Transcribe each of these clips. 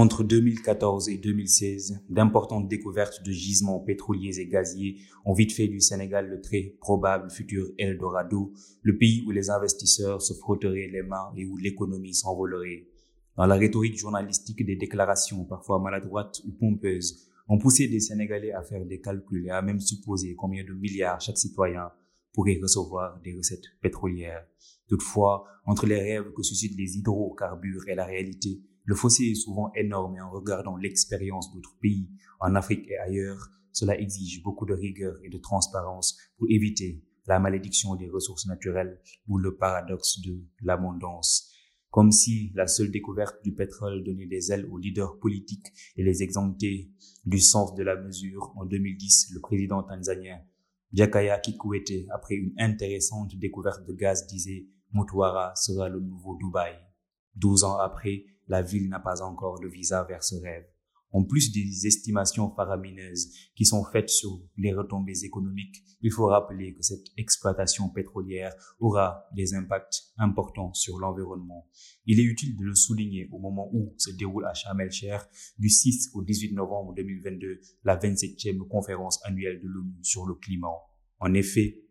Entre 2014 et 2016, d'importantes découvertes de gisements pétroliers et gaziers ont vite fait du Sénégal le très probable futur Eldorado, le pays où les investisseurs se frotteraient les mains et où l'économie s'envolerait. Dans la rhétorique journalistique des déclarations parfois maladroites ou pompeuses, on poussait des Sénégalais à faire des calculs et à même supposer combien de milliards chaque citoyen pourrait recevoir des recettes pétrolières. Toutefois, entre les rêves que suscitent les hydrocarbures et la réalité, le fossé est souvent énorme et en regardant l'expérience d'autres pays en Afrique et ailleurs, cela exige beaucoup de rigueur et de transparence pour éviter la malédiction des ressources naturelles ou le paradoxe de l'abondance. Comme si la seule découverte du pétrole donnait des ailes aux leaders politiques et les exemptait du sens de la mesure. En 2010, le président tanzanien Jakaya Kikwete, après une intéressante découverte de gaz, disait Mutwara sera le nouveau Dubaï. Douze ans après, la ville n'a pas encore le visa vers ce rêve. En plus des estimations faramineuses qui sont faites sur les retombées économiques, il faut rappeler que cette exploitation pétrolière aura des impacts importants sur l'environnement. Il est utile de le souligner au moment où se déroule à Sharm el-Sheikh du 6 au 18 novembre 2022 la 27e conférence annuelle de l'ONU sur le climat. En effet,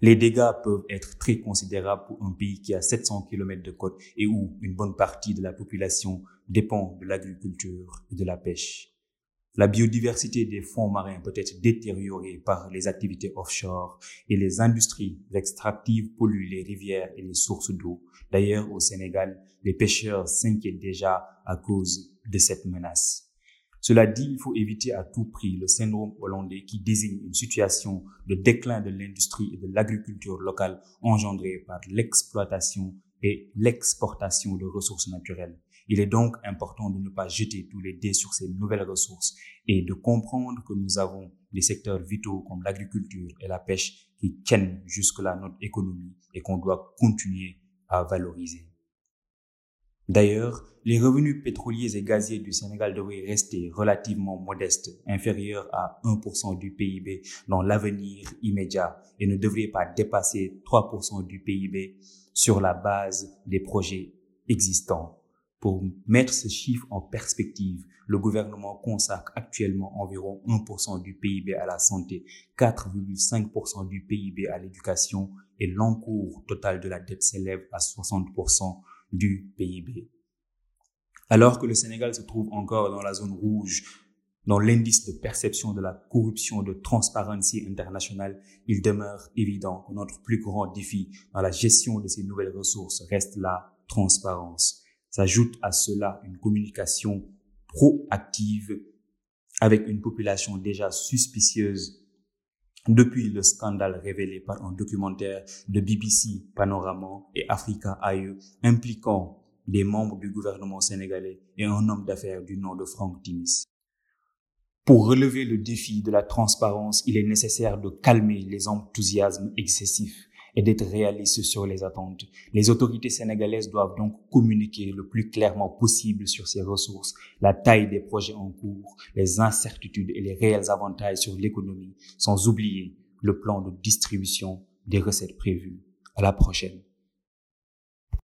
les dégâts peuvent être très considérables pour un pays qui a 700 km de côte et où une bonne partie de la population dépend de l'agriculture et de la pêche. La biodiversité des fonds marins peut être détériorée par les activités offshore et les industries extractives polluent les rivières et les sources d'eau. D'ailleurs, au Sénégal, les pêcheurs s'inquiètent déjà à cause de cette menace. Cela dit, il faut éviter à tout prix le syndrome hollandais qui désigne une situation de déclin de l'industrie et de l'agriculture locale engendrée par l'exploitation et l'exportation de ressources naturelles. Il est donc important de ne pas jeter tous les dés sur ces nouvelles ressources et de comprendre que nous avons des secteurs vitaux comme l'agriculture et la pêche qui tiennent jusque-là notre économie et qu'on doit continuer à valoriser. D'ailleurs, les revenus pétroliers et gaziers du Sénégal devraient rester relativement modestes, inférieurs à 1% du PIB dans l'avenir immédiat et ne devraient pas dépasser 3% du PIB sur la base des projets existants. Pour mettre ce chiffre en perspective, le gouvernement consacre actuellement environ 1% du PIB à la santé, 4,5% du PIB à l'éducation et l'encours total de la dette s'élève à 60% du PIB. Alors que le Sénégal se trouve encore dans la zone rouge, dans l'indice de perception de la corruption de Transparency International, il demeure évident que notre plus grand défi dans la gestion de ces nouvelles ressources reste la transparence. S'ajoute à cela une communication proactive avec une population déjà suspicieuse depuis le scandale révélé par un documentaire de BBC Panorama et Africa AE impliquant des membres du gouvernement sénégalais et un homme d'affaires du nom de Franck Timis. Pour relever le défi de la transparence, il est nécessaire de calmer les enthousiasmes excessifs et d'être réaliste sur les attentes. Les autorités sénégalaises doivent donc communiquer le plus clairement possible sur ces ressources, la taille des projets en cours, les incertitudes et les réels avantages sur l'économie, sans oublier le plan de distribution des recettes prévues. À la prochaine.